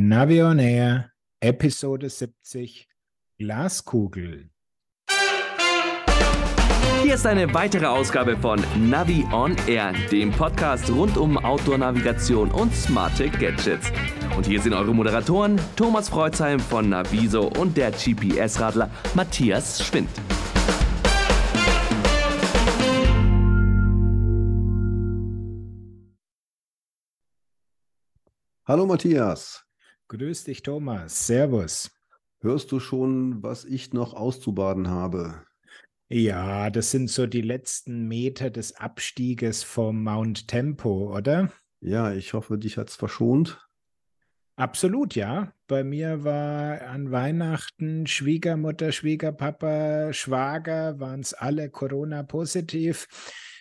Navi on Air, Episode 70, Glaskugel. Hier ist eine weitere Ausgabe von Navi on Air, dem Podcast rund um Outdoor-Navigation und smarte Gadgets. Und hier sind eure Moderatoren Thomas Freuzheim von Naviso und der GPS-Radler Matthias Schwind. Hallo Matthias. Grüß dich, Thomas. Servus. Hörst du schon, was ich noch auszubaden habe? Ja, das sind so die letzten Meter des Abstieges vom Mount Tempo, oder? Ja, ich hoffe, dich hat's verschont. Absolut, ja. Bei mir war an Weihnachten Schwiegermutter, Schwiegerpapa, Schwager, waren es alle Corona-positiv.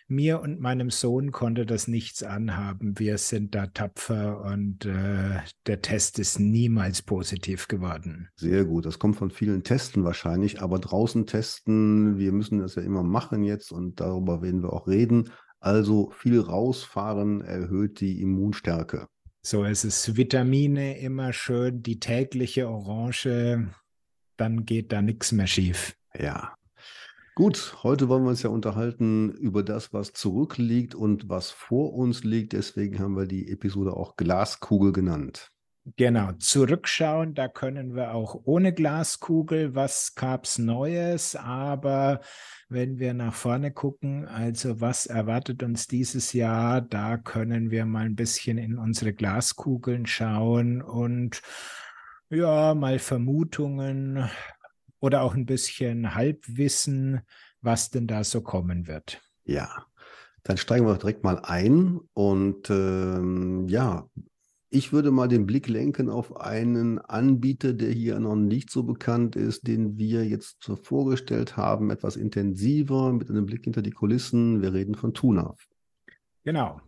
Mir und meinem Sohn konnte das nichts anhaben. Wir sind da tapfer und äh, der Test ist niemals positiv geworden. Sehr gut. Das kommt von vielen Testen wahrscheinlich, aber draußen testen, wir müssen das ja immer machen jetzt und darüber werden wir auch reden. Also viel rausfahren erhöht die Immunstärke. So ist es. Vitamine immer schön, die tägliche Orange, dann geht da nichts mehr schief. Ja, Gut, heute wollen wir uns ja unterhalten über das, was zurückliegt und was vor uns liegt. Deswegen haben wir die Episode auch Glaskugel genannt. Genau, zurückschauen, da können wir auch ohne Glaskugel, was gab's Neues, aber wenn wir nach vorne gucken, also was erwartet uns dieses Jahr, da können wir mal ein bisschen in unsere Glaskugeln schauen und ja, mal Vermutungen oder auch ein bisschen Halbwissen, was denn da so kommen wird. Ja, dann steigen wir direkt mal ein und ähm, ja, ich würde mal den Blick lenken auf einen Anbieter, der hier noch nicht so bekannt ist, den wir jetzt vorgestellt haben, etwas intensiver mit einem Blick hinter die Kulissen. Wir reden von Tunaf. Genau.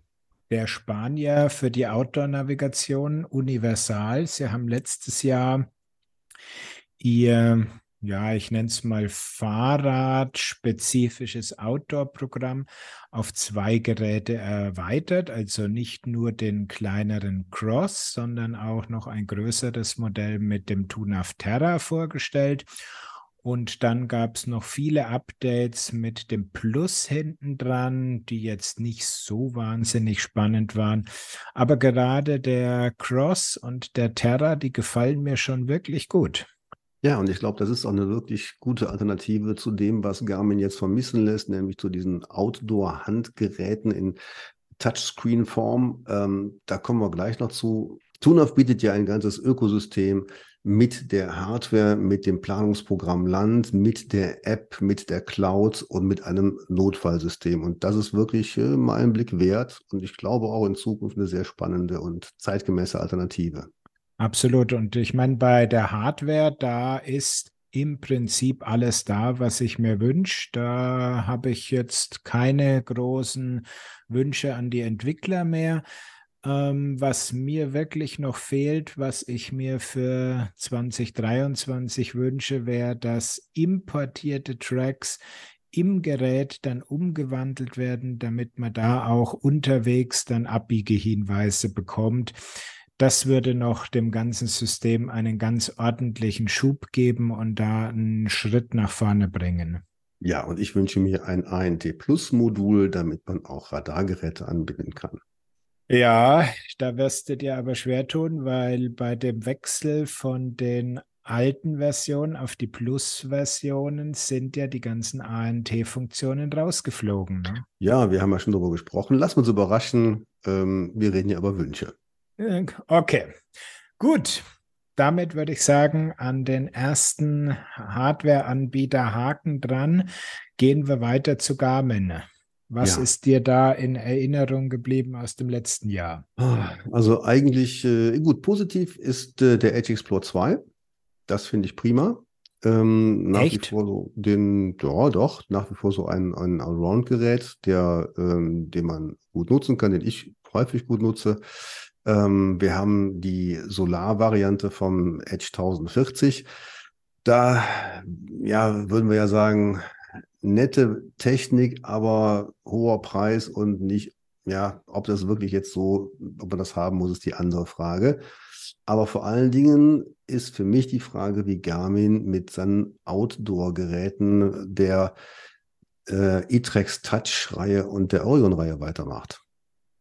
Der Spanier für die Outdoor-Navigation Universal. Sie haben letztes Jahr ihr ja, ich nenne es mal Fahrrad-spezifisches Outdoor-Programm auf zwei Geräte erweitert, also nicht nur den kleineren Cross, sondern auch noch ein größeres Modell mit dem Tunaf Terra vorgestellt. Und dann gab es noch viele Updates mit dem Plus hinten dran, die jetzt nicht so wahnsinnig spannend waren. Aber gerade der Cross und der Terra, die gefallen mir schon wirklich gut. Ja, und ich glaube, das ist auch eine wirklich gute Alternative zu dem, was Garmin jetzt vermissen lässt, nämlich zu diesen Outdoor-Handgeräten in Touchscreen-Form. Ähm, da kommen wir gleich noch zu. Tunaf bietet ja ein ganzes Ökosystem mit der Hardware, mit dem Planungsprogramm Land, mit der App, mit der Cloud und mit einem Notfallsystem. Und das ist wirklich äh, mal einen Blick wert und ich glaube auch in Zukunft eine sehr spannende und zeitgemäße Alternative. Absolut. Und ich meine, bei der Hardware, da ist im Prinzip alles da, was ich mir wünsche. Da habe ich jetzt keine großen Wünsche an die Entwickler mehr. Ähm, was mir wirklich noch fehlt, was ich mir für 2023 wünsche, wäre, dass importierte Tracks im Gerät dann umgewandelt werden, damit man da auch unterwegs dann Abbiegehinweise bekommt. Das würde noch dem ganzen System einen ganz ordentlichen Schub geben und da einen Schritt nach vorne bringen. Ja, und ich wünsche mir ein ANT Plus Modul, damit man auch Radargeräte anbinden kann. Ja, da wirst du dir aber schwer tun, weil bei dem Wechsel von den alten Versionen auf die Plus-Versionen sind ja die ganzen ANT-Funktionen rausgeflogen. Ne? Ja, wir haben ja schon darüber gesprochen. Lass uns überraschen. Ähm, wir reden ja über Wünsche. Okay, gut. Damit würde ich sagen, an den ersten Hardware-Anbieter Haken dran. Gehen wir weiter zu Garmin. Was ja. ist dir da in Erinnerung geblieben aus dem letzten Jahr? Also eigentlich äh, gut, positiv ist äh, der Edge Explore 2. Das finde ich prima. Ähm, nach Echt? wie vor so den, ja doch, nach wie vor so ein, ein Allround-Gerät, der, ähm, den man gut nutzen kann, den ich häufig gut nutze. Ähm, wir haben die Solar-Variante vom Edge 1040. Da, ja, würden wir ja sagen, nette Technik, aber hoher Preis und nicht, ja, ob das wirklich jetzt so, ob man das haben muss, ist die andere Frage. Aber vor allen Dingen ist für mich die Frage, wie Garmin mit seinen Outdoor-Geräten der äh, E-Trex Touch-Reihe und der Orion-Reihe weitermacht.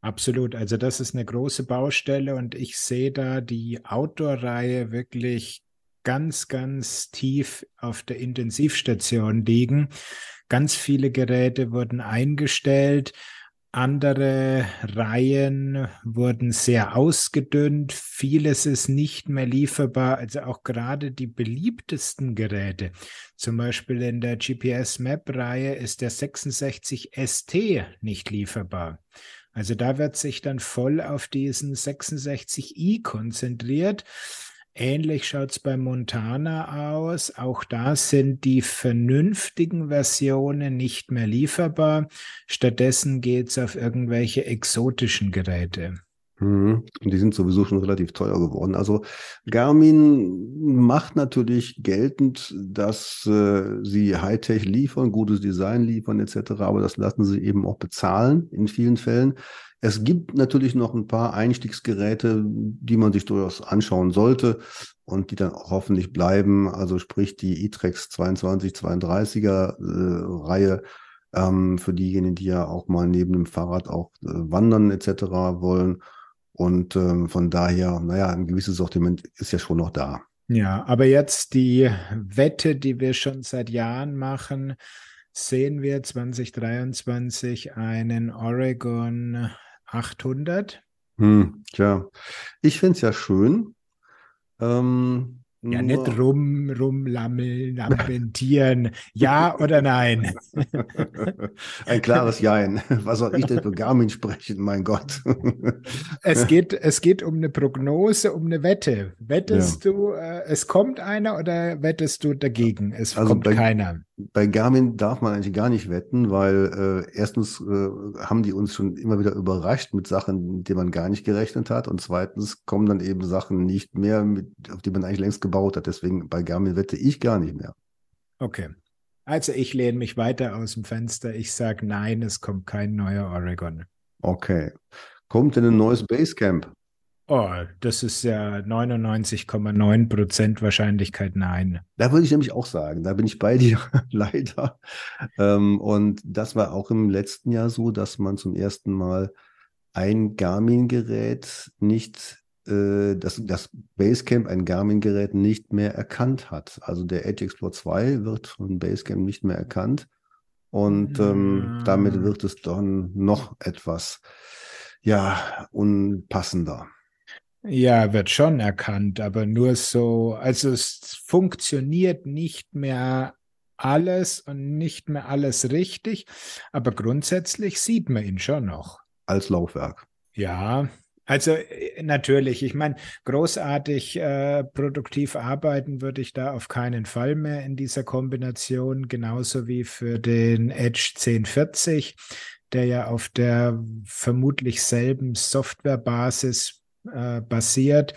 Absolut. Also das ist eine große Baustelle und ich sehe da die Outdoor-Reihe wirklich ganz, ganz tief auf der Intensivstation liegen. Ganz viele Geräte wurden eingestellt. Andere Reihen wurden sehr ausgedünnt. Vieles ist nicht mehr lieferbar. Also auch gerade die beliebtesten Geräte, zum Beispiel in der GPS Map Reihe ist der 66 ST nicht lieferbar. Also da wird sich dann voll auf diesen 66i konzentriert. Ähnlich schaut es bei Montana aus. Auch da sind die vernünftigen Versionen nicht mehr lieferbar. Stattdessen geht es auf irgendwelche exotischen Geräte. Mhm. Und die sind sowieso schon relativ teuer geworden. Also Garmin macht natürlich geltend, dass äh, sie Hightech liefern, gutes Design liefern etc., aber das lassen sie eben auch bezahlen in vielen Fällen. Es gibt natürlich noch ein paar Einstiegsgeräte, die man sich durchaus anschauen sollte und die dann auch hoffentlich bleiben. Also sprich die e-Trex 2232er äh, Reihe ähm, für diejenigen, die ja auch mal neben dem Fahrrad auch äh, wandern etc. wollen. Und ähm, von daher, naja, ein gewisses Sortiment ist ja schon noch da. Ja, aber jetzt die Wette, die wir schon seit Jahren machen, sehen wir 2023 einen Oregon 800. Hm, tja, ich finde es ja schön. Ähm, ja, nicht rum, rumlammeln, lamentieren. ja oder nein? Ein klares Jein. Was soll ich denn für Garmin sprechen, mein Gott? es, geht, es geht um eine Prognose, um eine Wette. Wettest ja. du, äh, es kommt einer oder wettest du dagegen? Es also kommt keiner. Bei Garmin darf man eigentlich gar nicht wetten, weil äh, erstens äh, haben die uns schon immer wieder überrascht mit Sachen, mit denen man gar nicht gerechnet hat. Und zweitens kommen dann eben Sachen nicht mehr, mit, auf die man eigentlich längst gebaut hat. Deswegen bei Garmin wette ich gar nicht mehr. Okay. Also ich lehne mich weiter aus dem Fenster. Ich sage nein, es kommt kein neuer Oregon. Okay. Kommt denn ein neues Basecamp? Oh, das ist ja 99,9 Prozent Wahrscheinlichkeit nein. Da würde ich nämlich auch sagen, da bin ich bei dir, leider. Ähm, und das war auch im letzten Jahr so, dass man zum ersten Mal ein Garmin-Gerät nicht, äh, das, das Basecamp ein Garmin-Gerät nicht mehr erkannt hat. Also der Edge Explorer 2 wird von Basecamp nicht mehr erkannt. Und ähm, ja. damit wird es dann noch etwas, ja, unpassender. Ja, wird schon erkannt, aber nur so, also es funktioniert nicht mehr alles und nicht mehr alles richtig, aber grundsätzlich sieht man ihn schon noch. Als Laufwerk. Ja, also äh, natürlich, ich meine, großartig äh, produktiv arbeiten würde ich da auf keinen Fall mehr in dieser Kombination, genauso wie für den Edge 1040, der ja auf der vermutlich selben Softwarebasis äh, basiert.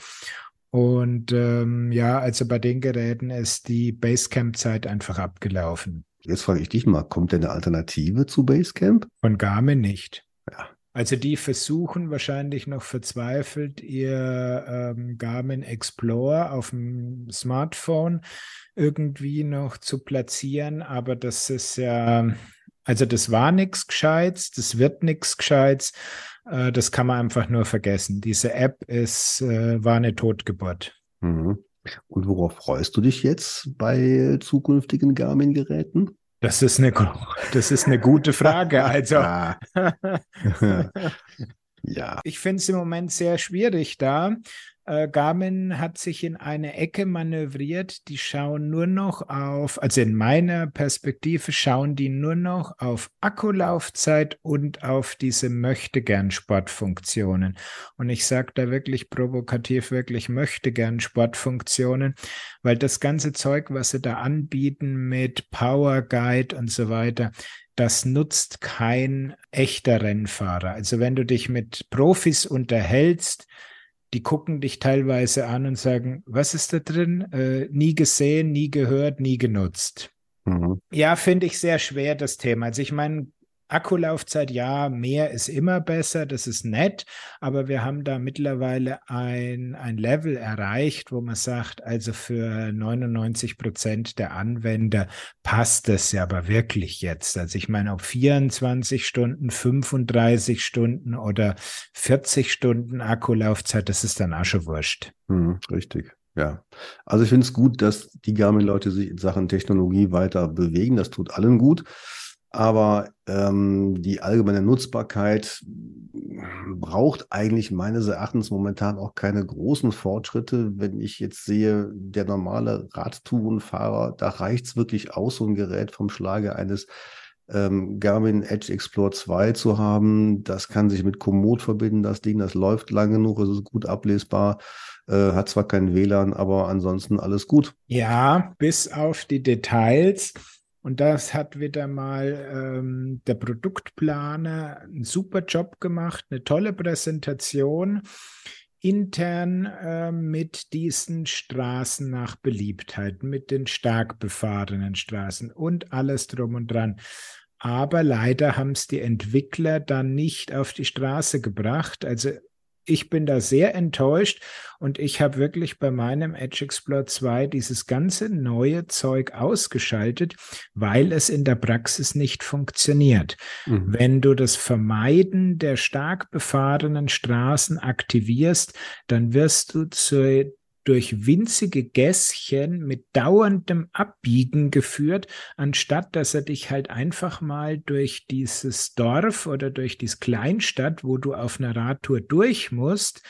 Und ähm, ja, also bei den Geräten ist die Basecamp-Zeit einfach abgelaufen. Jetzt frage ich dich mal, kommt denn eine Alternative zu Basecamp? Von Garmin nicht. Ja. Also die versuchen wahrscheinlich noch verzweifelt ihr ähm, Garmin Explorer auf dem Smartphone irgendwie noch zu platzieren, aber das ist ja, also das war nichts Gescheites, das wird nichts Gescheites. Äh, das kann man einfach nur vergessen. Diese App ist, äh, war eine Totgeburt. Mhm. Und worauf freust du dich jetzt bei zukünftigen Garmin-Geräten? Das ist eine, das ist eine gute Frage. Also, ja. Ich finde es im Moment sehr schwierig da, äh, Garmin hat sich in eine Ecke manövriert. Die schauen nur noch auf, also in meiner Perspektive schauen die nur noch auf Akkulaufzeit und auf diese möchtegern Sportfunktionen. Und ich sage da wirklich provokativ, wirklich möchtegern Sportfunktionen, weil das ganze Zeug, was sie da anbieten mit Power Guide und so weiter, das nutzt kein echter Rennfahrer. Also wenn du dich mit Profis unterhältst, die gucken dich teilweise an und sagen, was ist da drin? Äh, nie gesehen, nie gehört, nie genutzt. Mhm. Ja, finde ich sehr schwer, das Thema. Also ich meine, Akkulaufzeit, ja, mehr ist immer besser, das ist nett, aber wir haben da mittlerweile ein, ein Level erreicht, wo man sagt, also für 99 Prozent der Anwender passt das ja aber wirklich jetzt. Also ich meine, ob 24 Stunden, 35 Stunden oder 40 Stunden Akkulaufzeit, das ist dann auch schon wurscht. Hm, richtig. Ja, also ich finde es gut, dass die Garmin-Leute sich in Sachen Technologie weiter bewegen. Das tut allen gut. Aber ähm, die allgemeine Nutzbarkeit braucht eigentlich meines Erachtens momentan auch keine großen Fortschritte. Wenn ich jetzt sehe, der normale Radtourenfahrer, da reicht es wirklich aus, so ein Gerät vom Schlage eines ähm, Garmin Edge Explore 2 zu haben. Das kann sich mit Komoot verbinden, das Ding, das läuft lang genug, es ist gut ablesbar. Äh, hat zwar kein WLAN, aber ansonsten alles gut. Ja, bis auf die Details. Und das hat wieder mal ähm, der Produktplaner einen super Job gemacht, eine tolle Präsentation intern äh, mit diesen Straßen nach Beliebtheit, mit den stark befahrenen Straßen und alles drum und dran. Aber leider haben es die Entwickler dann nicht auf die Straße gebracht. Also ich bin da sehr enttäuscht und ich habe wirklich bei meinem Edge Explorer 2 dieses ganze neue Zeug ausgeschaltet, weil es in der Praxis nicht funktioniert. Mhm. Wenn du das Vermeiden der stark befahrenen Straßen aktivierst, dann wirst du zu durch winzige Gässchen mit dauerndem Abbiegen geführt, anstatt dass er dich halt einfach mal durch dieses Dorf oder durch diese Kleinstadt, wo du auf einer Radtour durch musst,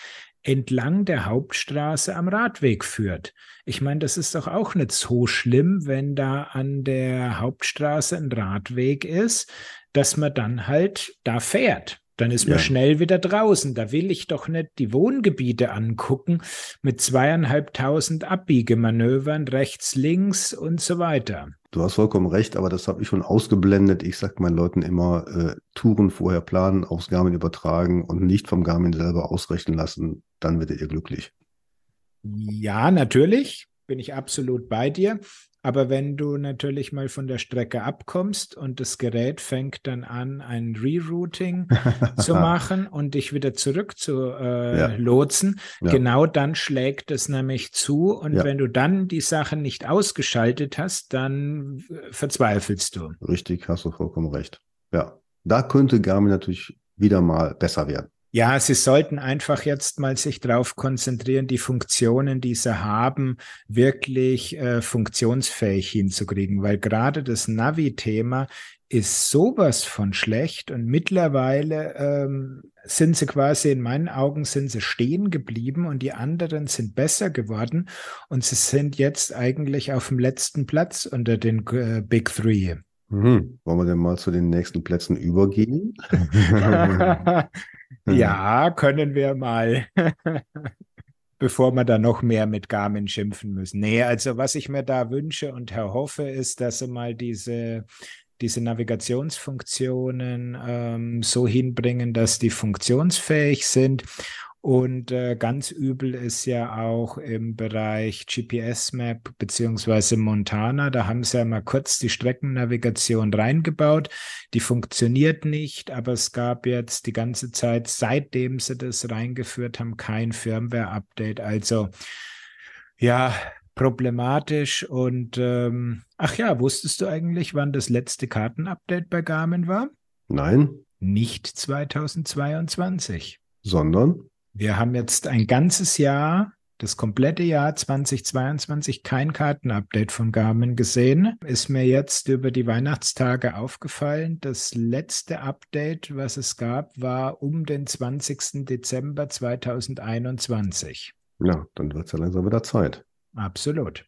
entlang der Hauptstraße am Radweg führt. Ich meine, das ist doch auch nicht so schlimm, wenn da an der Hauptstraße ein Radweg ist, dass man dann halt da fährt. Dann ist man ja. schnell wieder draußen. Da will ich doch nicht die Wohngebiete angucken mit zweieinhalbtausend Abbiegemanövern rechts, links und so weiter. Du hast vollkommen recht, aber das habe ich schon ausgeblendet. Ich sage meinen Leuten immer, äh, Touren vorher planen, aufs Garmin übertragen und nicht vom Garmin selber ausrechnen lassen. Dann werdet ihr glücklich. Ja, natürlich bin ich absolut bei dir. Aber wenn du natürlich mal von der Strecke abkommst und das Gerät fängt dann an, ein Rerouting zu machen und dich wieder zurück zu äh, ja. lotsen, ja. genau dann schlägt es nämlich zu. Und ja. wenn du dann die Sachen nicht ausgeschaltet hast, dann verzweifelst du. Richtig, hast du vollkommen recht. Ja, da könnte Garmin natürlich wieder mal besser werden. Ja, sie sollten einfach jetzt mal sich darauf konzentrieren, die Funktionen, die sie haben, wirklich äh, funktionsfähig hinzukriegen, weil gerade das Navi-Thema ist sowas von schlecht und mittlerweile ähm, sind sie quasi in meinen Augen sind sie stehen geblieben und die anderen sind besser geworden und sie sind jetzt eigentlich auf dem letzten Platz unter den äh, Big Three. Mhm. Wollen wir denn mal zu den nächsten Plätzen übergehen? ja, können wir mal. bevor wir da noch mehr mit Garmin schimpfen müssen. Nee, also was ich mir da wünsche und erhoffe, ist, dass sie mal diese, diese Navigationsfunktionen ähm, so hinbringen, dass die funktionsfähig sind und äh, ganz übel ist ja auch im Bereich GPS-Map beziehungsweise Montana. Da haben sie ja mal kurz die Streckennavigation reingebaut. Die funktioniert nicht, aber es gab jetzt die ganze Zeit, seitdem sie das reingeführt haben, kein Firmware-Update. Also ja, problematisch. Und ähm, ach ja, wusstest du eigentlich, wann das letzte Kartenupdate bei Garmin war? Nein. Nicht 2022. Sondern? Wir haben jetzt ein ganzes Jahr, das komplette Jahr 2022, kein Kartenupdate von Garmin gesehen. Ist mir jetzt über die Weihnachtstage aufgefallen. Das letzte Update, was es gab, war um den 20. Dezember 2021. Ja, dann wird es ja langsam wieder Zeit. Absolut.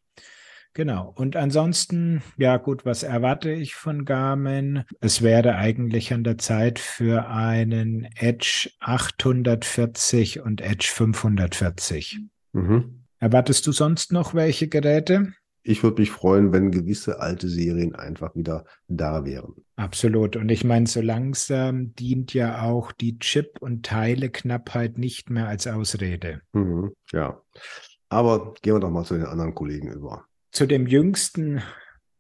Genau. Und ansonsten, ja gut, was erwarte ich von Garmin? Es wäre eigentlich an der Zeit für einen Edge 840 und Edge 540. Mhm. Erwartest du sonst noch welche Geräte? Ich würde mich freuen, wenn gewisse alte Serien einfach wieder da wären. Absolut. Und ich meine, so langsam dient ja auch die Chip- und Teileknappheit nicht mehr als Ausrede. Mhm, ja. Aber gehen wir doch mal zu den anderen Kollegen über zu dem jüngsten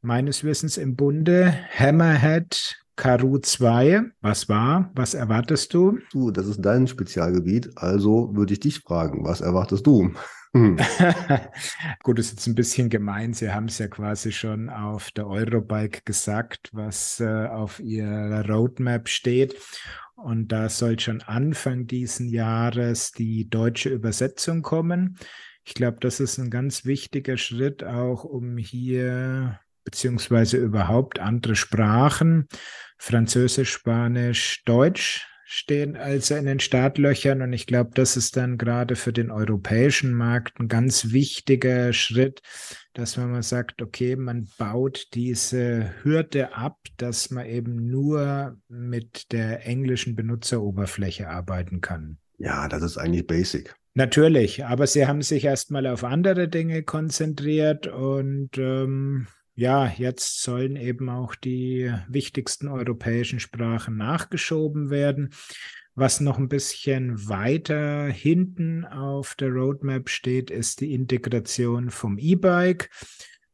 meines Wissens im Bunde, Hammerhead Karoo 2. Was war? Was erwartest du? Du, das ist dein Spezialgebiet, also würde ich dich fragen, was erwartest du? Hm. Gut, ist jetzt ein bisschen gemein. Sie haben es ja quasi schon auf der Eurobike gesagt, was äh, auf ihrer Roadmap steht. Und da soll schon Anfang diesen Jahres die deutsche Übersetzung kommen. Ich glaube, das ist ein ganz wichtiger Schritt auch, um hier beziehungsweise überhaupt andere Sprachen, Französisch, Spanisch, Deutsch stehen also in den Startlöchern und ich glaube, das ist dann gerade für den europäischen Markt ein ganz wichtiger Schritt, dass man mal sagt, okay, man baut diese Hürde ab, dass man eben nur mit der englischen Benutzeroberfläche arbeiten kann. Ja, das ist eigentlich basic. Natürlich, aber sie haben sich erstmal auf andere Dinge konzentriert und ähm, ja, jetzt sollen eben auch die wichtigsten europäischen Sprachen nachgeschoben werden. Was noch ein bisschen weiter hinten auf der Roadmap steht, ist die Integration vom E-Bike.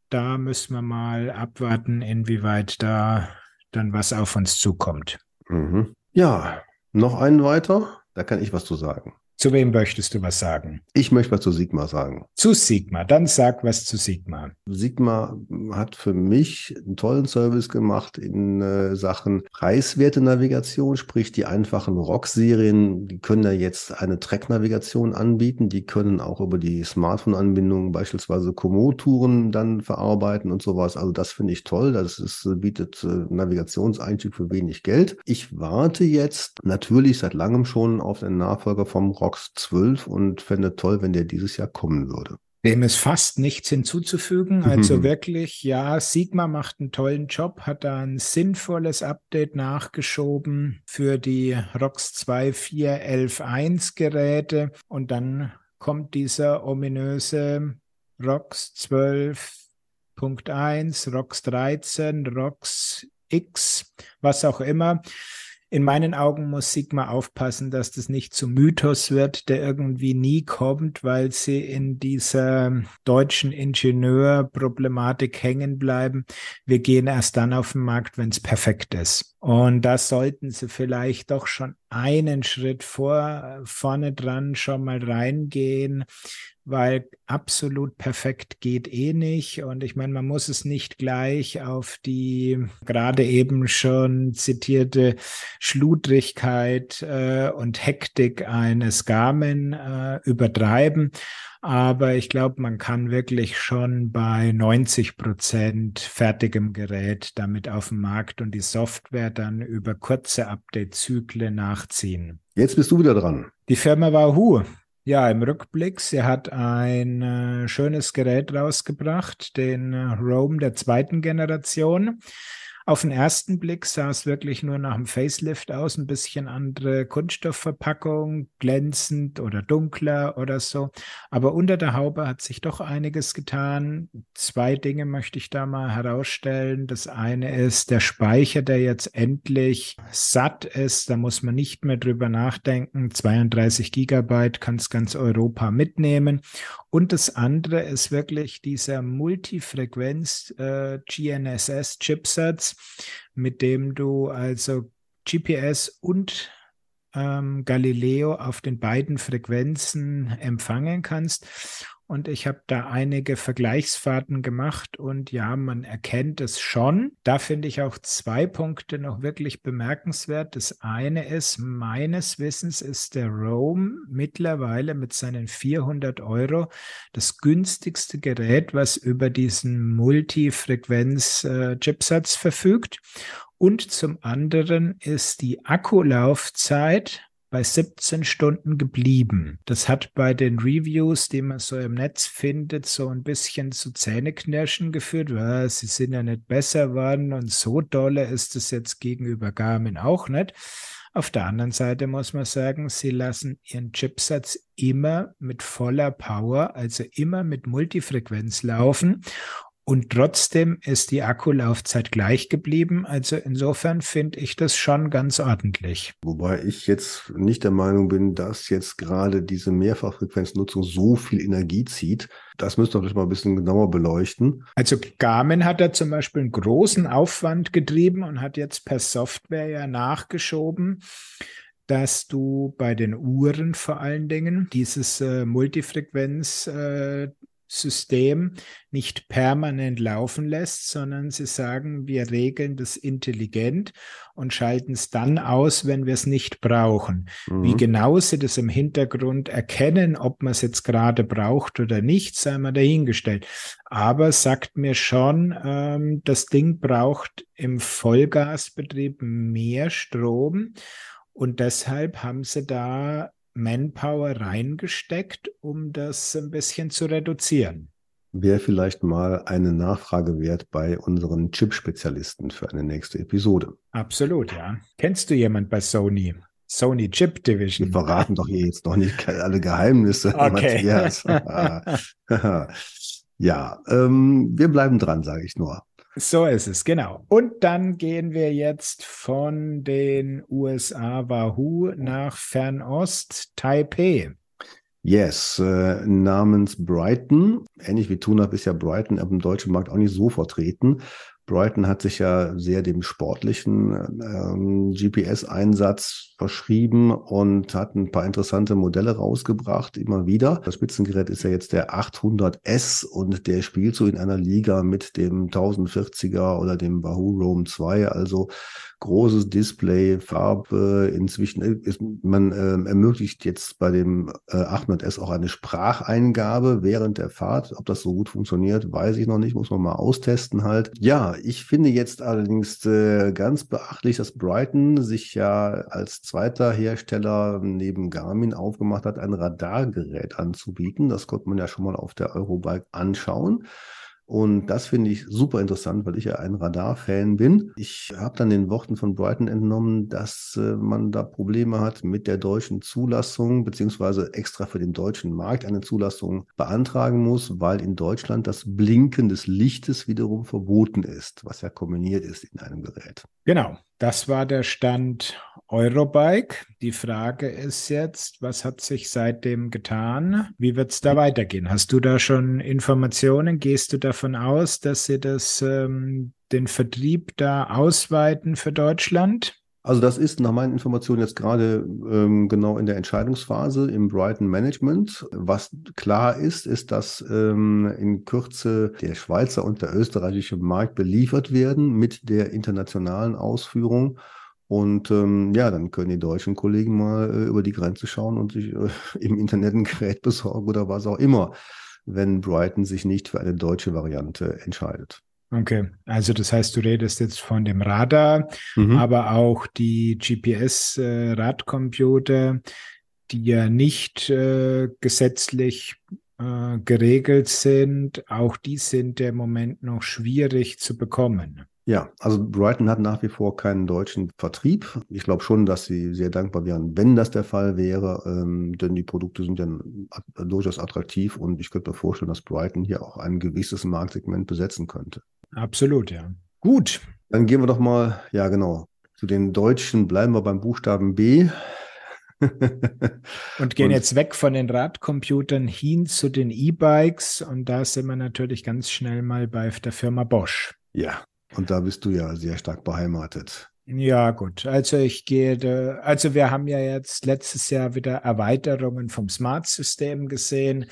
Da müssen wir mal abwarten, inwieweit da dann was auf uns zukommt. Mhm. Ja, noch einen weiter, da kann ich was zu sagen. Zu wem möchtest du was sagen? Ich möchte was zu Sigma sagen. Zu Sigma, dann sag was zu Sigma. Sigma hat für mich einen tollen Service gemacht in äh, Sachen preiswerte Navigation, sprich die einfachen ROC-Serien, die können ja jetzt eine Track-Navigation anbieten, die können auch über die Smartphone-Anbindung beispielsweise Komoot-Touren dann verarbeiten und sowas. Also das finde ich toll, das ist, bietet äh, Navigationseinstieg für wenig Geld. Ich warte jetzt natürlich seit langem schon auf den Nachfolger vom ROC Box 12 und fände toll, wenn der dieses Jahr kommen würde. Dem ist fast nichts hinzuzufügen. Also mhm. wirklich, ja, Sigma macht einen tollen Job, hat da ein sinnvolles Update nachgeschoben für die ROX 2.4.11.1 Geräte und dann kommt dieser ominöse ROX 12.1, ROX 13, ROX X, was auch immer in meinen Augen muss Sigma aufpassen, dass das nicht zum Mythos wird, der irgendwie nie kommt, weil sie in dieser deutschen Ingenieurproblematik hängen bleiben. Wir gehen erst dann auf den Markt, wenn es perfekt ist. Und da sollten sie vielleicht doch schon einen Schritt vor, vorne dran schon mal reingehen, weil absolut perfekt geht eh nicht. Und ich meine, man muss es nicht gleich auf die gerade eben schon zitierte Schludrigkeit äh, und Hektik eines Garmin äh, übertreiben. Aber ich glaube, man kann wirklich schon bei 90 Prozent fertigem Gerät damit auf dem Markt und die Software dann über kurze Update-Zyklen nachziehen. Jetzt bist du wieder dran. Die Firma Wahoo ja, im Rückblick, sie hat ein äh, schönes Gerät rausgebracht, den äh, Roam der zweiten Generation. Auf den ersten Blick sah es wirklich nur nach einem Facelift aus, ein bisschen andere Kunststoffverpackung, glänzend oder dunkler oder so. Aber unter der Haube hat sich doch einiges getan. Zwei Dinge möchte ich da mal herausstellen. Das eine ist der Speicher, der jetzt endlich satt ist. Da muss man nicht mehr drüber nachdenken. 32 Gigabyte kann es ganz Europa mitnehmen. Und das andere ist wirklich dieser Multifrequenz äh, mit dem du also GPS und ähm, Galileo auf den beiden Frequenzen empfangen kannst. Und ich habe da einige Vergleichsfahrten gemacht und ja, man erkennt es schon. Da finde ich auch zwei Punkte noch wirklich bemerkenswert. Das eine ist, meines Wissens ist der Roam mittlerweile mit seinen 400 Euro das günstigste Gerät, was über diesen Multifrequenz-Chipsatz äh, verfügt. Und zum anderen ist die Akkulaufzeit bei 17 Stunden geblieben. Das hat bei den Reviews, die man so im Netz findet, so ein bisschen zu Zähneknirschen geführt. Ja, sie sind ja nicht besser worden und so dolle ist es jetzt gegenüber Garmin auch nicht. Auf der anderen Seite muss man sagen, sie lassen ihren Chipsatz immer mit voller Power, also immer mit Multifrequenz laufen und trotzdem ist die Akkulaufzeit gleich geblieben. Also insofern finde ich das schon ganz ordentlich. Wobei ich jetzt nicht der Meinung bin, dass jetzt gerade diese Mehrfachfrequenznutzung so viel Energie zieht. Das müsste wir mal ein bisschen genauer beleuchten. Also Garmin hat da zum Beispiel einen großen Aufwand getrieben und hat jetzt per Software ja nachgeschoben dass du bei den Uhren vor allen Dingen dieses äh, Multifrequenz äh, System nicht permanent laufen lässt, sondern sie sagen, wir regeln das intelligent und schalten es dann aus, wenn wir es nicht brauchen. Mhm. Wie genau sie das im Hintergrund erkennen, ob man es jetzt gerade braucht oder nicht, sei mal dahingestellt. Aber sagt mir schon, ähm, das Ding braucht im Vollgasbetrieb mehr Strom. Und deshalb haben sie da Manpower reingesteckt, um das ein bisschen zu reduzieren. Wäre vielleicht mal eine Nachfrage wert bei unseren Chip-Spezialisten für eine nächste Episode. Absolut, ja. Kennst du jemand bei Sony? Sony Chip Division. Wir verraten doch hier jetzt noch nicht alle Geheimnisse, okay. Matthias. ja, ähm, wir bleiben dran, sage ich nur. So ist es, genau. Und dann gehen wir jetzt von den USA Wahoo nach Fernost Taipei. Yes, äh, namens Brighton. Ähnlich wie Tunab ist ja Brighton aber im deutschen Markt auch nicht so vertreten. Brighton hat sich ja sehr dem sportlichen ähm, GPS-Einsatz verschrieben und hat ein paar interessante Modelle rausgebracht, immer wieder. Das Spitzengerät ist ja jetzt der 800S und der spielt so in einer Liga mit dem 1040er oder dem Wahoo Roam 2, also großes Display, Farbe. Inzwischen ist, man äh, ermöglicht jetzt bei dem äh, 800S auch eine Spracheingabe während der Fahrt. Ob das so gut funktioniert, weiß ich noch nicht, muss man mal austesten halt. Ja, ich finde jetzt allerdings äh, ganz beachtlich, dass Brighton sich ja als zweiter Hersteller neben Garmin aufgemacht hat, ein Radargerät anzubieten. Das konnte man ja schon mal auf der Eurobike anschauen. Und das finde ich super interessant, weil ich ja ein Radar-Fan bin. Ich habe dann den Worten von Brighton entnommen, dass äh, man da Probleme hat mit der deutschen Zulassung, beziehungsweise extra für den deutschen Markt eine Zulassung beantragen muss, weil in Deutschland das Blinken des Lichtes wiederum verboten ist, was ja kombiniert ist in einem Gerät. Genau. Das war der Stand Eurobike. Die Frage ist jetzt, was hat sich seitdem getan? Wie wird es da weitergehen? Hast du da schon Informationen? Gehst du davon aus, dass sie das, ähm, den Vertrieb da ausweiten für Deutschland? Also das ist nach meinen Informationen jetzt gerade ähm, genau in der Entscheidungsphase im Brighton Management. Was klar ist, ist, dass ähm, in Kürze der Schweizer und der österreichische Markt beliefert werden mit der internationalen Ausführung. Und ähm, ja, dann können die deutschen Kollegen mal äh, über die Grenze schauen und sich äh, im Internet ein Gerät besorgen oder was auch immer, wenn Brighton sich nicht für eine deutsche Variante entscheidet. Okay, also das heißt, du redest jetzt von dem Radar, mhm. aber auch die GPS-Radcomputer, äh, die ja nicht äh, gesetzlich äh, geregelt sind, auch die sind im Moment noch schwierig zu bekommen. Ja, also Brighton hat nach wie vor keinen deutschen Vertrieb. Ich glaube schon, dass sie sehr dankbar wären, wenn das der Fall wäre, ähm, denn die Produkte sind dann durchaus attraktiv und ich könnte mir vorstellen, dass Brighton hier auch ein gewisses Marktsegment besetzen könnte. Absolut, ja. Gut. Dann gehen wir doch mal, ja genau, zu den Deutschen, bleiben wir beim Buchstaben B. und gehen und, jetzt weg von den Radcomputern hin zu den E-Bikes und da sind wir natürlich ganz schnell mal bei der Firma Bosch. Ja, und da bist du ja sehr stark beheimatet. Ja, gut. Also ich gehe, also wir haben ja jetzt letztes Jahr wieder Erweiterungen vom Smart-System gesehen.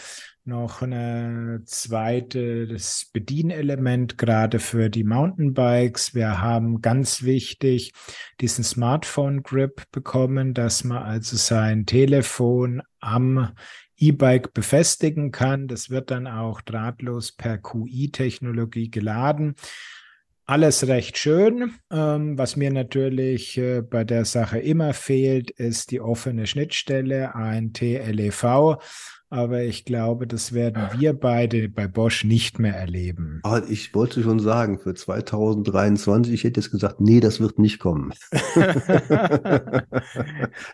Noch eine zweite, das Bedienelement gerade für die Mountainbikes. Wir haben ganz wichtig diesen Smartphone Grip bekommen, dass man also sein Telefon am E-Bike befestigen kann. Das wird dann auch drahtlos per QI-Technologie geladen. Alles recht schön. Ähm, was mir natürlich äh, bei der Sache immer fehlt, ist die offene Schnittstelle, ein TLEV. Aber ich glaube, das werden wir beide bei Bosch nicht mehr erleben. Aber ich wollte schon sagen, für 2023, ich hätte jetzt gesagt, nee, das wird nicht kommen.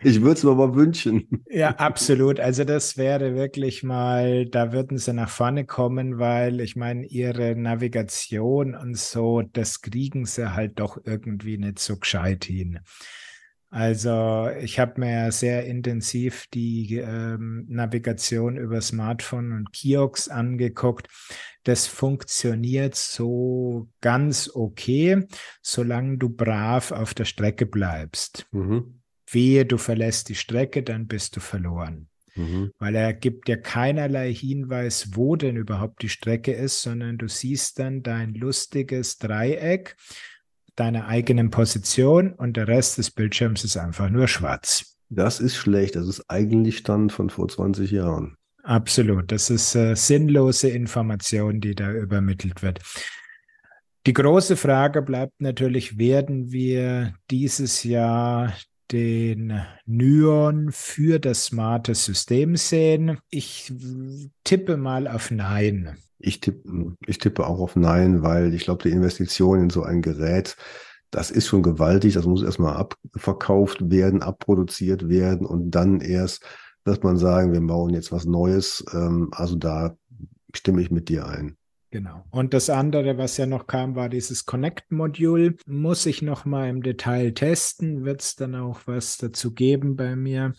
ich würde es mir aber wünschen. Ja, absolut. Also das wäre wirklich mal, da würden sie nach vorne kommen, weil ich meine, ihre Navigation und so, das kriegen sie halt doch irgendwie nicht so gescheit hin. Also ich habe mir sehr intensiv die ähm, Navigation über Smartphone und Kiosk angeguckt. Das funktioniert so ganz okay, solange du brav auf der Strecke bleibst. Mhm. Wehe, du verlässt die Strecke, dann bist du verloren. Mhm. Weil er gibt dir keinerlei Hinweis, wo denn überhaupt die Strecke ist, sondern du siehst dann dein lustiges Dreieck deiner eigenen Position und der Rest des Bildschirms ist einfach nur schwarz. Das ist schlecht. Das ist eigentlich Stand von vor 20 Jahren. Absolut. Das ist äh, sinnlose Information, die da übermittelt wird. Die große Frage bleibt natürlich, werden wir dieses Jahr den Nyon für das smarte System sehen? Ich tippe mal auf Nein. Ich tippe, ich tippe auch auf Nein, weil ich glaube, die Investition in so ein Gerät, das ist schon gewaltig. Das muss erstmal abverkauft werden, abproduziert werden und dann erst wird man sagen, wir bauen jetzt was Neues. Ähm, also da stimme ich mit dir ein. Genau. Und das andere, was ja noch kam, war dieses Connect-Modul. Muss ich noch mal im Detail testen. Wird es dann auch was dazu geben bei mir?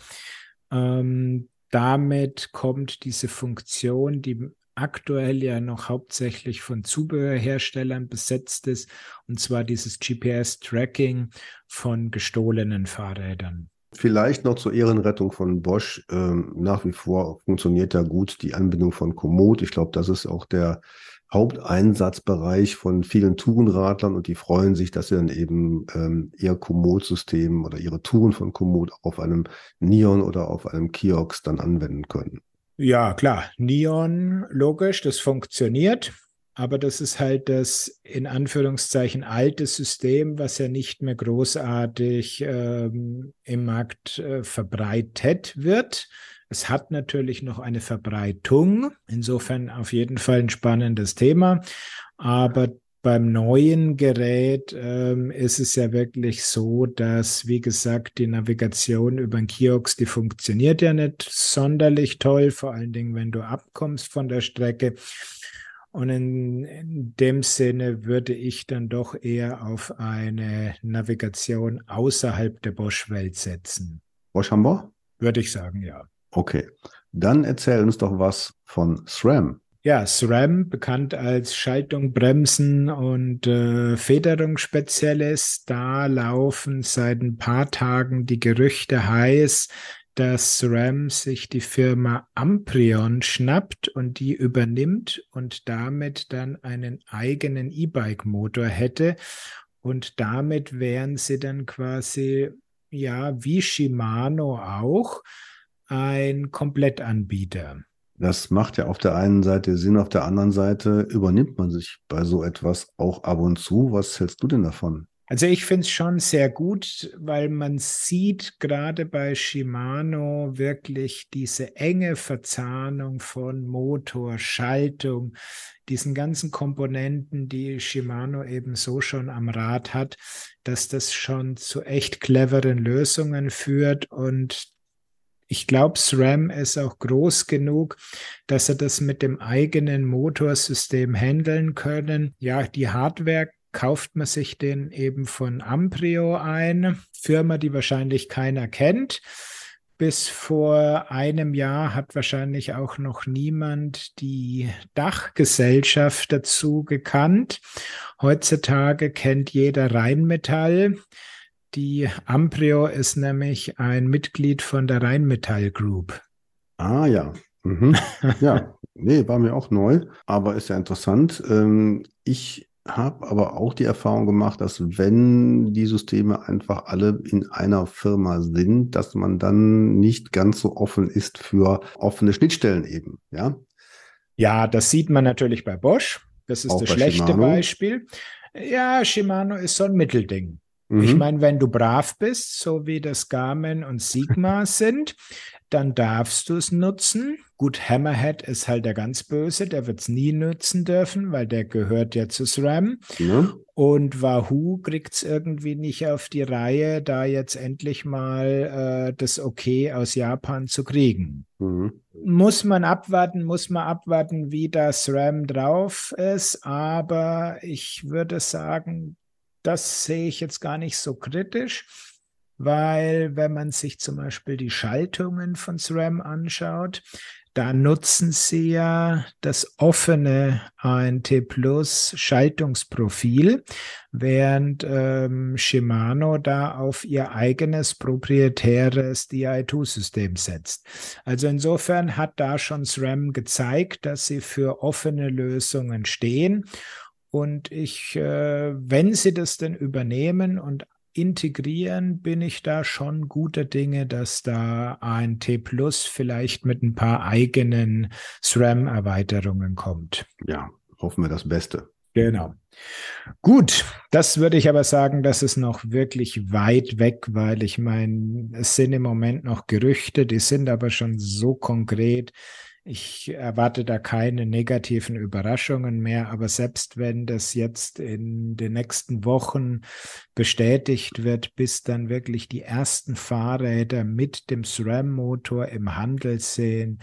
Ähm, damit kommt diese Funktion, die aktuell ja noch hauptsächlich von Zubehörherstellern besetzt ist, und zwar dieses GPS-Tracking von gestohlenen Fahrrädern. Vielleicht noch zur Ehrenrettung von Bosch. Ähm, nach wie vor funktioniert da gut die Anbindung von Komoot. Ich glaube, das ist auch der Haupteinsatzbereich von vielen Tourenradlern und die freuen sich, dass sie dann eben ähm, ihr Komoot-System oder ihre Touren von Komoot auf einem Neon oder auf einem Kiosk dann anwenden können. Ja, klar. Neon, logisch, das funktioniert. Aber das ist halt das in Anführungszeichen alte System, was ja nicht mehr großartig ähm, im Markt äh, verbreitet wird. Es hat natürlich noch eine Verbreitung. Insofern auf jeden Fall ein spannendes Thema. Aber beim neuen Gerät ähm, ist es ja wirklich so, dass, wie gesagt, die Navigation über den Kiosk, die funktioniert ja nicht sonderlich toll, vor allen Dingen, wenn du abkommst von der Strecke. Und in, in dem Sinne würde ich dann doch eher auf eine Navigation außerhalb der Bosch-Welt setzen. Bosch haben wir? Würde ich sagen, ja. Okay. Dann erzähl uns doch was von SRAM. Ja, SRAM, bekannt als Schaltung, Bremsen und äh, Federungsspezialist. Da laufen seit ein paar Tagen die Gerüchte heiß, dass SRAM sich die Firma Amprion schnappt und die übernimmt und damit dann einen eigenen E-Bike-Motor hätte. Und damit wären sie dann quasi, ja, wie Shimano auch, ein Komplettanbieter. Das macht ja auf der einen Seite Sinn, auf der anderen Seite übernimmt man sich bei so etwas auch ab und zu. Was hältst du denn davon? Also ich finde es schon sehr gut, weil man sieht gerade bei Shimano wirklich diese enge Verzahnung von Motor, Schaltung, diesen ganzen Komponenten, die Shimano eben so schon am Rad hat, dass das schon zu echt cleveren Lösungen führt und ich glaube, SRAM ist auch groß genug, dass sie das mit dem eigenen Motorsystem handeln können. Ja, die Hardware kauft man sich den eben von Amprio ein, Firma, die wahrscheinlich keiner kennt. Bis vor einem Jahr hat wahrscheinlich auch noch niemand die Dachgesellschaft dazu gekannt. Heutzutage kennt jeder Rheinmetall. Die Amprio ist nämlich ein Mitglied von der Rheinmetall Group. Ah ja. Mhm. Ja, nee, war mir auch neu, aber ist ja interessant. Ähm, ich habe aber auch die Erfahrung gemacht, dass wenn die Systeme einfach alle in einer Firma sind, dass man dann nicht ganz so offen ist für offene Schnittstellen eben, ja. Ja, das sieht man natürlich bei Bosch. Das ist auch das schlechte Shimano. Beispiel. Ja, Shimano ist so ein Mittelding. Mhm. Ich meine, wenn du brav bist, so wie das Garmin und Sigma sind, dann darfst du es nutzen. Gut, Hammerhead ist halt der ganz böse, der wird es nie nutzen dürfen, weil der gehört ja zu SRAM. Ja. Und Wahoo kriegt es irgendwie nicht auf die Reihe, da jetzt endlich mal äh, das Okay aus Japan zu kriegen. Mhm. Muss man abwarten, muss man abwarten, wie das SRAM drauf ist, aber ich würde sagen, das sehe ich jetzt gar nicht so kritisch weil wenn man sich zum Beispiel die Schaltungen von SRAM anschaut, da nutzen sie ja das offene ANT Plus Schaltungsprofil, während ähm, Shimano da auf ihr eigenes proprietäres DI2-System setzt. Also insofern hat da schon SRAM gezeigt, dass sie für offene Lösungen stehen. Und ich, äh, wenn sie das denn übernehmen und integrieren, bin ich da schon guter Dinge, dass da ANT Plus vielleicht mit ein paar eigenen SRAM-Erweiterungen kommt. Ja, hoffen wir das Beste. Genau. Gut, das würde ich aber sagen, das ist noch wirklich weit weg, weil ich meine, es sind im Moment noch Gerüchte, die sind aber schon so konkret, ich erwarte da keine negativen Überraschungen mehr, aber selbst wenn das jetzt in den nächsten Wochen bestätigt wird, bis dann wirklich die ersten Fahrräder mit dem SRAM-Motor im Handel sehen,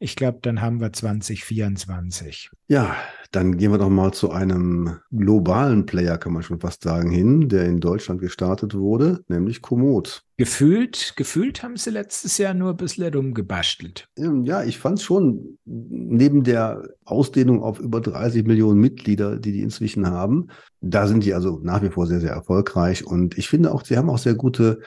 ich glaube, dann haben wir 2024. Ja, dann gehen wir doch mal zu einem globalen Player, kann man schon fast sagen, hin, der in Deutschland gestartet wurde, nämlich Komoot. Gefühlt, gefühlt haben sie letztes Jahr nur ein bisschen rumgebastelt. Ähm, ja, ich fand es schon, neben der Ausdehnung auf über 30 Millionen Mitglieder, die die inzwischen haben, da sind die also nach wie vor sehr, sehr erfolgreich. Und ich finde auch, sie haben auch sehr gute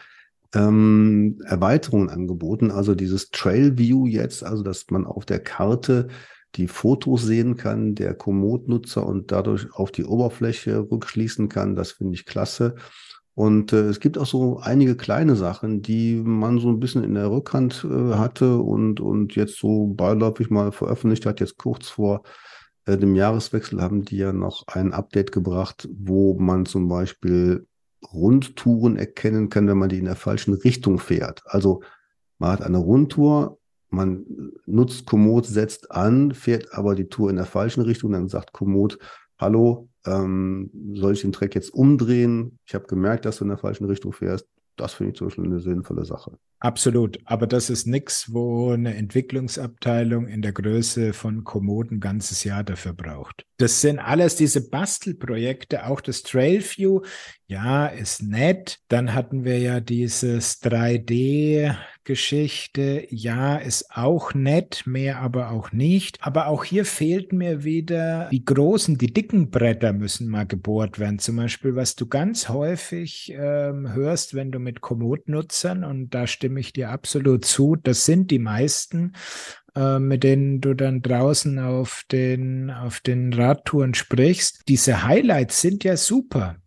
ähm, Erweiterungen angeboten. Also dieses Trail View jetzt, also dass man auf der Karte die Fotos sehen kann der Komoot-Nutzer und dadurch auf die Oberfläche rückschließen kann. Das finde ich klasse. Und äh, es gibt auch so einige kleine Sachen, die man so ein bisschen in der Rückhand äh, hatte und, und jetzt so beiläufig mal veröffentlicht hat. Jetzt kurz vor äh, dem Jahreswechsel haben die ja noch ein Update gebracht, wo man zum Beispiel Rundtouren erkennen kann, wenn man die in der falschen Richtung fährt. Also man hat eine Rundtour, man nutzt Komoot, setzt an, fährt aber die Tour in der falschen Richtung, dann sagt Komoot, hallo, ähm, soll ich den Track jetzt umdrehen? Ich habe gemerkt, dass du in der falschen Richtung fährst. Das finde ich zum Beispiel eine sinnvolle Sache. Absolut. Aber das ist nichts, wo eine Entwicklungsabteilung in der Größe von Komoot ein ganzes Jahr dafür braucht. Das sind alles diese Bastelprojekte, auch das Trailview. Ja, ist nett. Dann hatten wir ja dieses 3D Geschichte. Ja, ist auch nett, mehr aber auch nicht. Aber auch hier fehlt mir wieder, die großen, die dicken Bretter müssen mal gebohrt werden. Zum Beispiel, was du ganz häufig ähm, hörst, wenn du mit Komoot-Nutzern, und da stimme ich dir absolut zu, das sind die meisten, äh, mit denen du dann draußen auf den, auf den Radtouren sprichst. Diese Highlights sind ja super.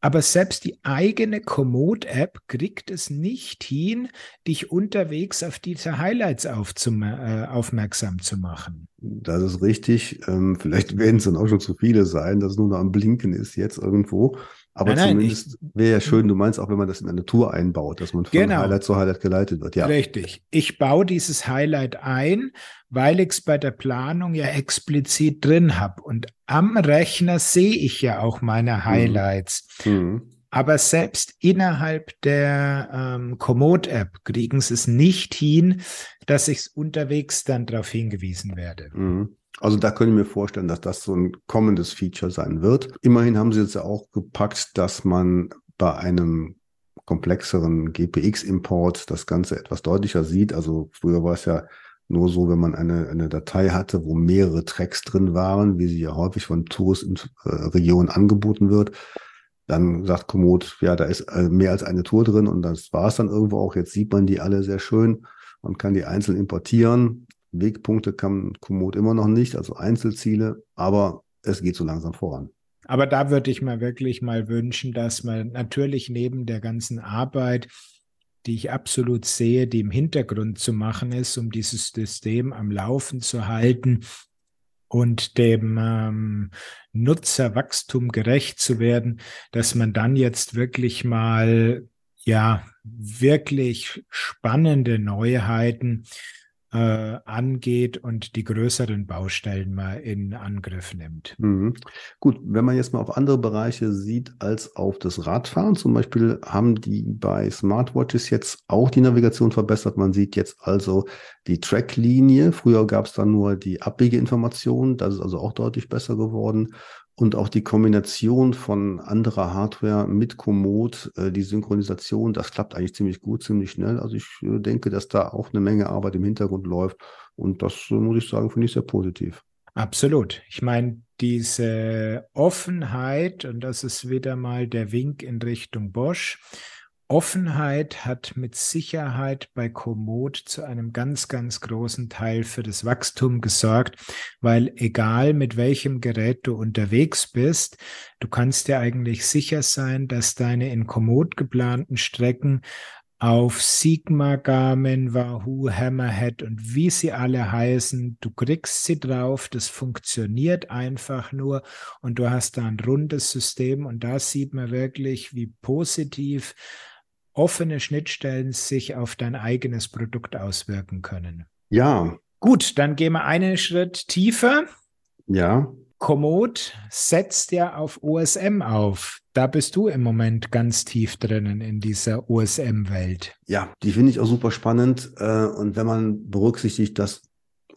Aber selbst die eigene Komoot-App kriegt es nicht hin, dich unterwegs auf diese Highlights äh, aufmerksam zu machen. Das ist richtig. Ähm, vielleicht werden es dann auch schon zu viele sein, dass es nur noch am Blinken ist jetzt irgendwo. Aber nein, zumindest wäre ja schön, du meinst auch, wenn man das in eine Tour einbaut, dass man von genau. Highlight zu Highlight geleitet wird. Ja. Richtig. Ich baue dieses Highlight ein, weil ich es bei der Planung ja explizit drin habe. Und am Rechner sehe ich ja auch meine mhm. Highlights. Mhm. Aber selbst innerhalb der ähm, Komoot-App kriegen sie es nicht hin, dass ich unterwegs dann darauf hingewiesen werde. Mhm. Also da könnte ich mir vorstellen, dass das so ein kommendes Feature sein wird. Immerhin haben sie jetzt ja auch gepackt, dass man bei einem komplexeren GPX-Import das Ganze etwas deutlicher sieht. Also früher war es ja nur so, wenn man eine, eine Datei hatte, wo mehrere Tracks drin waren, wie sie ja häufig von Tourist-Regionen angeboten wird. Dann sagt Komoot, ja, da ist äh, mehr als eine Tour drin und das war es dann irgendwo auch. Jetzt sieht man die alle sehr schön und kann die einzeln importieren. Wegpunkte kann Komoot immer noch nicht, also Einzelziele, aber es geht so langsam voran. Aber da würde ich mir wirklich mal wünschen, dass man natürlich neben der ganzen Arbeit, die ich absolut sehe, die im Hintergrund zu machen ist, um dieses System am Laufen zu halten und dem ähm, Nutzerwachstum gerecht zu werden, dass man dann jetzt wirklich mal ja wirklich spannende Neuheiten äh, angeht und die größeren Baustellen mal in Angriff nimmt. Mhm. Gut, wenn man jetzt mal auf andere Bereiche sieht als auf das Radfahren, zum Beispiel haben die bei Smartwatches jetzt auch die Navigation verbessert. Man sieht jetzt also die Tracklinie. Früher gab es dann nur die Abbiegeinformation. Das ist also auch deutlich besser geworden. Und auch die Kombination von anderer Hardware mit Komoot, äh, die Synchronisation, das klappt eigentlich ziemlich gut, ziemlich schnell. Also ich äh, denke, dass da auch eine Menge Arbeit im Hintergrund läuft. Und das äh, muss ich sagen, finde ich sehr positiv. Absolut. Ich meine, diese Offenheit, und das ist wieder mal der Wink in Richtung Bosch, Offenheit hat mit Sicherheit bei Komoot zu einem ganz, ganz großen Teil für das Wachstum gesorgt, weil egal mit welchem Gerät du unterwegs bist, du kannst dir eigentlich sicher sein, dass deine in Komoot geplanten Strecken auf Sigma, Garmin, Wahoo, Hammerhead und wie sie alle heißen. Du kriegst sie drauf, das funktioniert einfach nur und du hast da ein rundes System und da sieht man wirklich, wie positiv offene Schnittstellen sich auf dein eigenes Produkt auswirken können. Ja. Gut, dann gehen wir einen Schritt tiefer. Ja. Komoot setzt ja auf OSM auf. Da bist du im Moment ganz tief drinnen in dieser OSM-Welt. Ja, die finde ich auch super spannend. Äh, und wenn man berücksichtigt, dass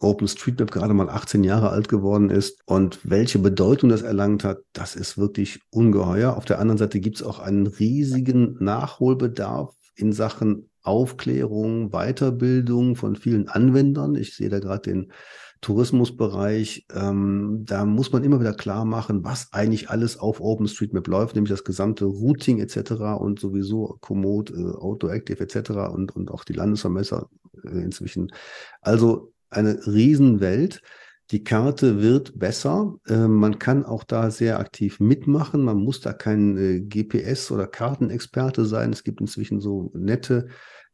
OpenStreetMap gerade mal 18 Jahre alt geworden ist und welche Bedeutung das erlangt hat, das ist wirklich ungeheuer. Auf der anderen Seite gibt es auch einen riesigen Nachholbedarf in Sachen Aufklärung, Weiterbildung von vielen Anwendern. Ich sehe da gerade den Tourismusbereich. Ähm, da muss man immer wieder klar machen, was eigentlich alles auf OpenStreetMap läuft, nämlich das gesamte Routing etc. und sowieso Komoot, äh, AutoActive etc. und, und auch die Landesvermesser äh, inzwischen. Also eine Riesenwelt. Die Karte wird besser. Äh, man kann auch da sehr aktiv mitmachen. Man muss da kein äh, GPS- oder Kartenexperte sein. Es gibt inzwischen so nette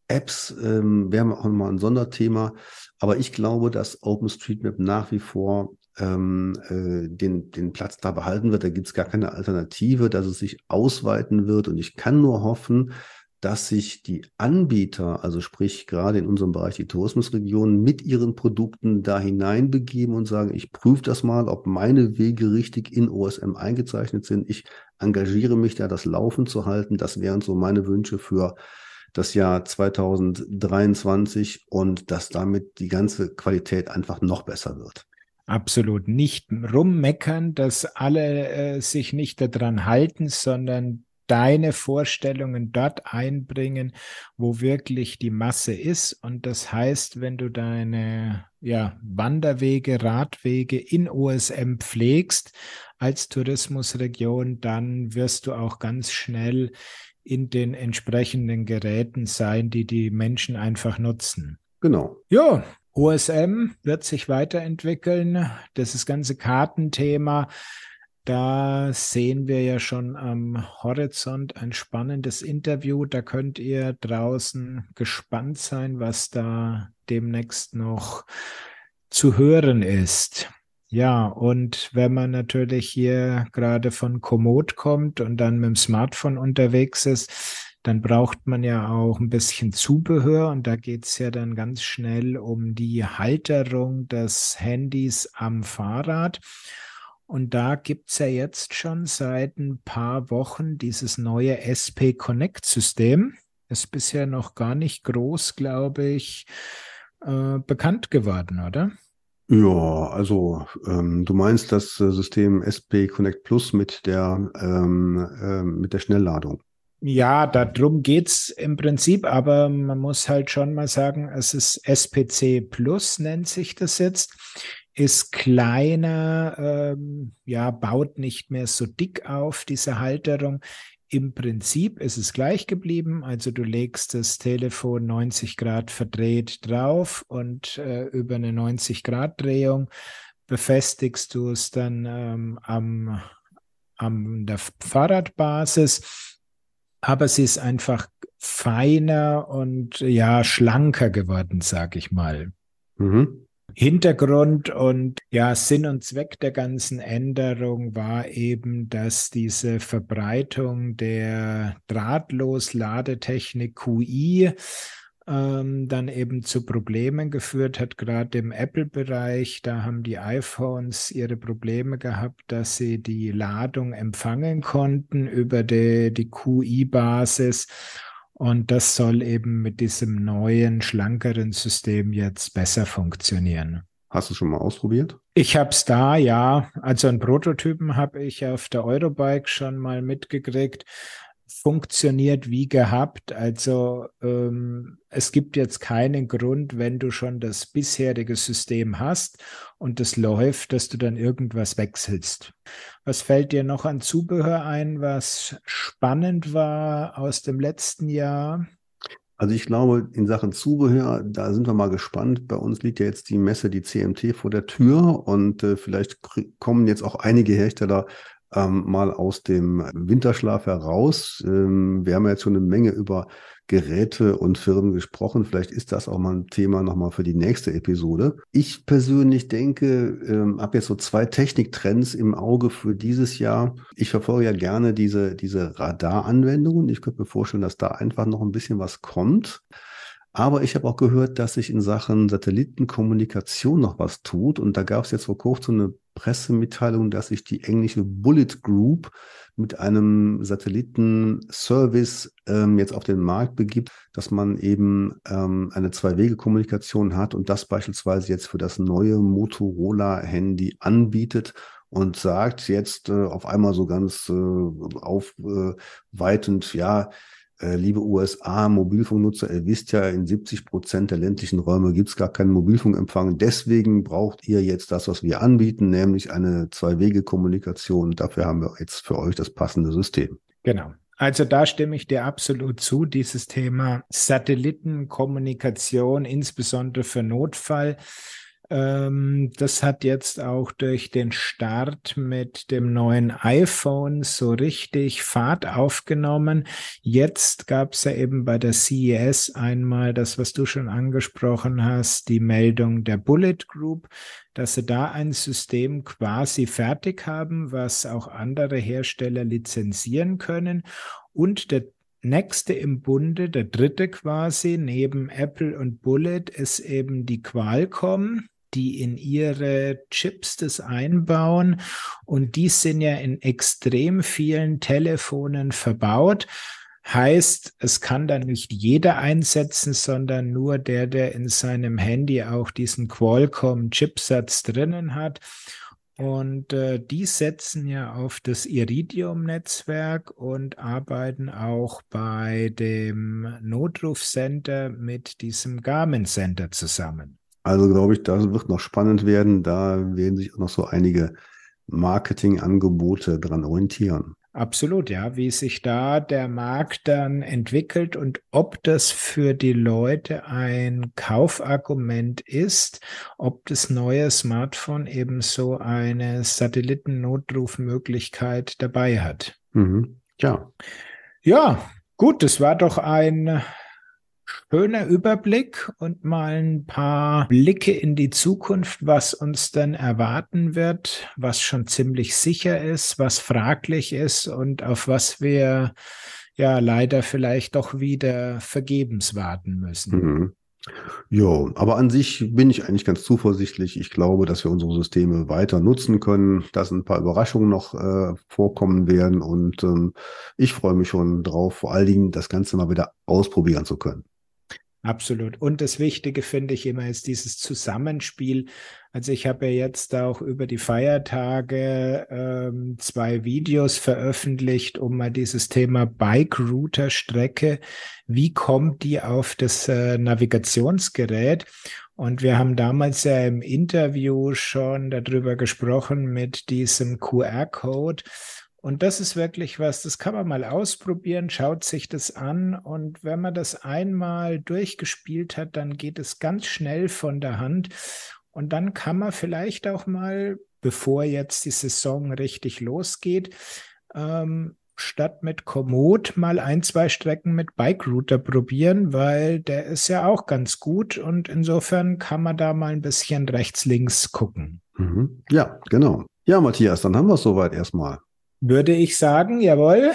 Apps, ähm, wäre auch nochmal ein Sonderthema. Aber ich glaube, dass OpenStreetMap nach wie vor ähm, äh, den, den Platz da behalten wird. Da gibt es gar keine Alternative, dass es sich ausweiten wird. Und ich kann nur hoffen, dass sich die Anbieter, also sprich gerade in unserem Bereich die Tourismusregionen, mit ihren Produkten da hineinbegeben und sagen, ich prüfe das mal, ob meine Wege richtig in OSM eingezeichnet sind. Ich engagiere mich da, das Laufen zu halten. Das wären so meine Wünsche für das Jahr 2023 und dass damit die ganze Qualität einfach noch besser wird. Absolut nicht rummeckern, dass alle äh, sich nicht daran halten, sondern deine Vorstellungen dort einbringen, wo wirklich die Masse ist. Und das heißt, wenn du deine ja, Wanderwege, Radwege in OSM pflegst als Tourismusregion, dann wirst du auch ganz schnell in den entsprechenden Geräten sein, die die Menschen einfach nutzen. Genau. Ja, OSM wird sich weiterentwickeln. Das ist ganze Kartenthema da sehen wir ja schon am Horizont ein spannendes Interview. Da könnt ihr draußen gespannt sein, was da demnächst noch zu hören ist. Ja, und wenn man natürlich hier gerade von Komoot kommt und dann mit dem Smartphone unterwegs ist, dann braucht man ja auch ein bisschen Zubehör und da geht es ja dann ganz schnell um die Halterung des Handys am Fahrrad. Und da gibt es ja jetzt schon seit ein paar Wochen dieses neue SP Connect System. Ist bisher noch gar nicht groß, glaube ich, äh, bekannt geworden, oder? Ja, also ähm, du meinst das äh, System SP Connect Plus mit der, ähm, äh, mit der Schnellladung. Ja, darum geht es im Prinzip, aber man muss halt schon mal sagen, es ist SPC Plus, nennt sich das jetzt ist kleiner, ähm, ja, baut nicht mehr so dick auf, diese Halterung. Im Prinzip ist es gleich geblieben. Also du legst das Telefon 90 Grad verdreht drauf und äh, über eine 90 Grad Drehung befestigst du es dann ähm, am, am der Fahrradbasis. Aber sie ist einfach feiner und ja schlanker geworden, sag ich mal. Mhm. Hintergrund und ja, Sinn und Zweck der ganzen Änderung war eben, dass diese Verbreitung der Drahtlos-Ladetechnik QI ähm, dann eben zu Problemen geführt hat, gerade im Apple-Bereich. Da haben die iPhones ihre Probleme gehabt, dass sie die Ladung empfangen konnten über die, die QI-Basis. Und das soll eben mit diesem neuen, schlankeren System jetzt besser funktionieren. Hast du schon mal ausprobiert? Ich habe es da, ja. Also einen Prototypen habe ich auf der Eurobike schon mal mitgekriegt funktioniert wie gehabt. Also ähm, es gibt jetzt keinen Grund, wenn du schon das bisherige System hast und es läuft, dass du dann irgendwas wechselst. Was fällt dir noch an Zubehör ein, was spannend war aus dem letzten Jahr? Also ich glaube, in Sachen Zubehör, da sind wir mal gespannt. Bei uns liegt ja jetzt die Messe, die CMT vor der Tür und äh, vielleicht kommen jetzt auch einige Hersteller ähm, mal aus dem Winterschlaf heraus. Ähm, wir haben ja jetzt schon eine Menge über Geräte und Firmen gesprochen. Vielleicht ist das auch mal ein Thema nochmal für die nächste Episode. Ich persönlich denke, ähm, habe jetzt so zwei Techniktrends im Auge für dieses Jahr. Ich verfolge ja gerne diese, diese Radaranwendungen. Ich könnte mir vorstellen, dass da einfach noch ein bisschen was kommt. Aber ich habe auch gehört, dass sich in Sachen Satellitenkommunikation noch was tut. Und da gab es jetzt vor kurzem eine Pressemitteilung, dass sich die englische Bullet Group mit einem Satellitenservice ähm, jetzt auf den Markt begibt, dass man eben ähm, eine Zwei-Wege-Kommunikation hat und das beispielsweise jetzt für das neue Motorola-Handy anbietet und sagt jetzt äh, auf einmal so ganz äh, aufweitend, äh, ja, liebe USA, Mobilfunknutzer, ihr wisst ja, in 70 Prozent der ländlichen Räume gibt es gar keinen Mobilfunkempfang. Deswegen braucht ihr jetzt das, was wir anbieten, nämlich eine Zwei-Wege-Kommunikation. Dafür haben wir jetzt für euch das passende System. Genau. Also da stimme ich dir absolut zu. Dieses Thema Satellitenkommunikation, insbesondere für Notfall, ähm, das hat jetzt auch durch den Start mit dem neuen iPhone so richtig Fahrt aufgenommen. Jetzt gab es ja eben bei der CES einmal das, was du schon angesprochen hast, die Meldung der Bullet Group, dass sie da ein System quasi fertig haben, was auch andere Hersteller lizenzieren können. Und der nächste im Bunde, der dritte quasi, neben Apple und Bullet, ist eben die Qualcomm die in ihre Chips das einbauen. Und die sind ja in extrem vielen Telefonen verbaut. Heißt, es kann dann nicht jeder einsetzen, sondern nur der, der in seinem Handy auch diesen Qualcomm-Chipsatz drinnen hat. Und äh, die setzen ja auf das Iridium-Netzwerk und arbeiten auch bei dem Notrufcenter mit diesem Garmin-Center zusammen. Also glaube ich, das wird noch spannend werden. Da werden sich auch noch so einige Marketingangebote dran orientieren. Absolut, ja, wie sich da der Markt dann entwickelt und ob das für die Leute ein Kaufargument ist, ob das neue Smartphone eben so eine Satellitennotrufmöglichkeit dabei hat. Mhm. Ja. Ja, gut, das war doch ein schöner Überblick und mal ein paar Blicke in die Zukunft, was uns denn erwarten wird, was schon ziemlich sicher ist, was fraglich ist und auf was wir ja leider vielleicht doch wieder vergebens warten müssen. Mhm. Ja, aber an sich bin ich eigentlich ganz zuversichtlich. Ich glaube, dass wir unsere Systeme weiter nutzen können, dass ein paar Überraschungen noch äh, vorkommen werden und ähm, ich freue mich schon drauf, vor allen Dingen das Ganze mal wieder ausprobieren zu können. Absolut. Und das Wichtige finde ich immer ist dieses Zusammenspiel. Also ich habe ja jetzt auch über die Feiertage ähm, zwei Videos veröffentlicht, um mal dieses Thema Bike Router Strecke, wie kommt die auf das äh, Navigationsgerät? Und wir haben damals ja im Interview schon darüber gesprochen mit diesem QR-Code. Und das ist wirklich was, das kann man mal ausprobieren, schaut sich das an und wenn man das einmal durchgespielt hat, dann geht es ganz schnell von der Hand und dann kann man vielleicht auch mal, bevor jetzt die Saison richtig losgeht, ähm, statt mit Komoot mal ein, zwei Strecken mit Bike Router probieren, weil der ist ja auch ganz gut und insofern kann man da mal ein bisschen rechts, links gucken. Mhm. Ja, genau. Ja, Matthias, dann haben wir es soweit erstmal. Würde ich sagen, jawohl.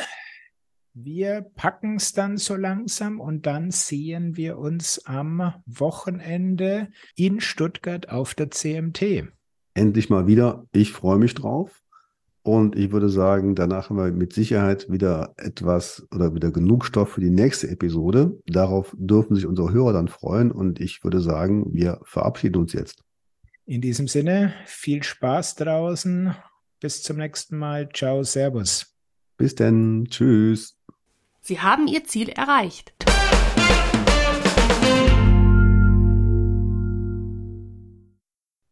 Wir packen es dann so langsam und dann sehen wir uns am Wochenende in Stuttgart auf der CMT. Endlich mal wieder. Ich freue mich drauf. Und ich würde sagen, danach haben wir mit Sicherheit wieder etwas oder wieder genug Stoff für die nächste Episode. Darauf dürfen sich unsere Hörer dann freuen. Und ich würde sagen, wir verabschieden uns jetzt. In diesem Sinne, viel Spaß draußen. Bis zum nächsten Mal. Ciao, Servus. Bis denn. Tschüss. Sie haben Ihr Ziel erreicht.